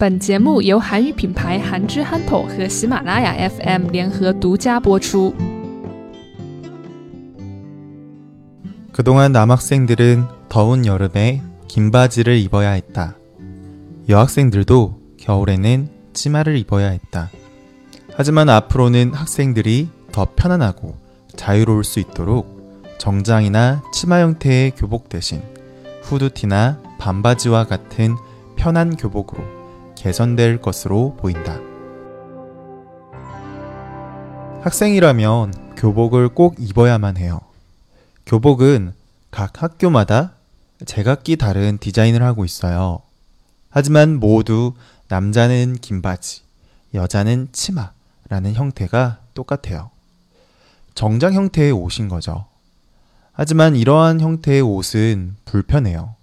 本节目由韩语品牌韩之憨头和喜马拉雅 FM 联合独家播出。 그동안 남학생들은 더운 여름에 긴 바지를 입어야 했다. 여학생들도 겨울에는 치마를 입어야 했다. 하지만 앞으로는 학생들이 더 편안하고 자유로울 수 있도록 정장이나 치마 형태의 교복 대신 후드티나 반바지와 같은 편한 교복으로 개선될 것으로 보인다. 학생이라면 교복을 꼭 입어야만 해요. 교복은 각 학교마다 제각기 다른 디자인을 하고 있어요. 하지만 모두 남자는 긴 바지, 여자는 치마라는 형태가 똑같아요. 정장 형태의 옷인 거죠. 하지만 이러한 형태의 옷은 불편해요.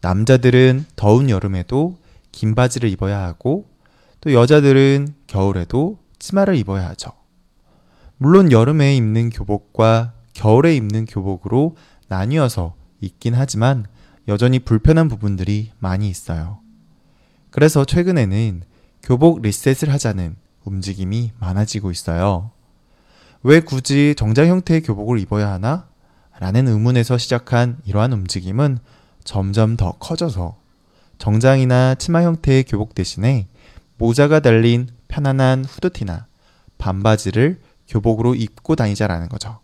남자들은 더운 여름에도 긴 바지를 입어야 하고 또 여자들은 겨울에도 치마를 입어야 하죠. 물론 여름에 입는 교복과 겨울에 입는 교복으로 나뉘어서 있긴 하지만 여전히 불편한 부분들이 많이 있어요. 그래서 최근에는 교복 리셋을 하자는 움직임이 많아지고 있어요. 왜 굳이 정장 형태의 교복을 입어야 하나? 라는 의문에서 시작한 이러한 움직임은 점점 더 커져서 정장이나 치마 형태의 교복 대신에 모자가 달린 편안한 후드티나 반바지를 교복으로 입고 다니자라는 거죠.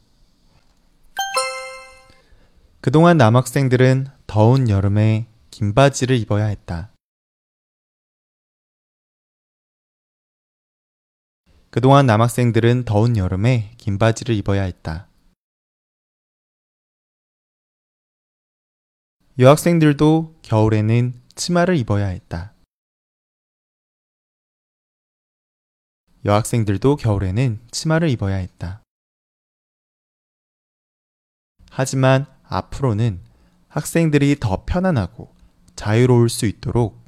그동안 남학생들은 더운 여름에 긴 바지를 입어야 했다. 그동안 남학생들은 더운 여름에 긴 바지를 입어야 했다. 여학생들도 겨울에는 치마를 입어야 했다. 여학생들도 겨울에는 치마를 입어야 했다. 하지만 앞으로는 학생들이 더 편안하고 자유로울 수 있도록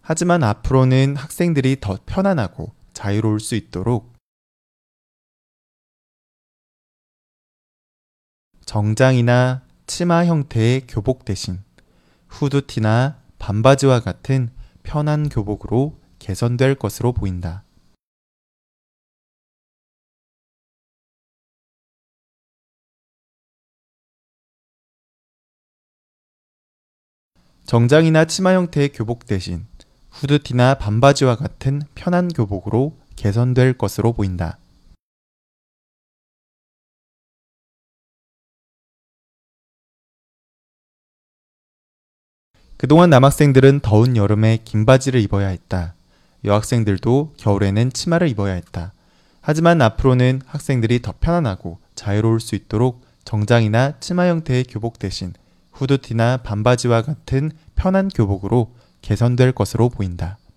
하지만 앞으로는 학생들이 더 편안하고 자유로울 수 있도록 정장이나 치마 형태의 교복 대신 후드티나 반바지와 같은 편한 교복으로 개선될 것으로 보인다. 정장이나 치마 형태의 교복 대신 후드티나 반바지와 같은 편한 교복으로 개선될 것으로 보인다. 그동안 남학생들은 더운 여름에 긴 바지를 입어야 했다. 여학생들도 겨울에는 치마를 입어야 했다. 하지만 앞으로는 학생들이 더 편안하고 자유로울 수 있도록 정장이나 치마 형태의 교복 대신 후드티나 반바지와 같은 편한 교복으로 개선될 것으로 보인다.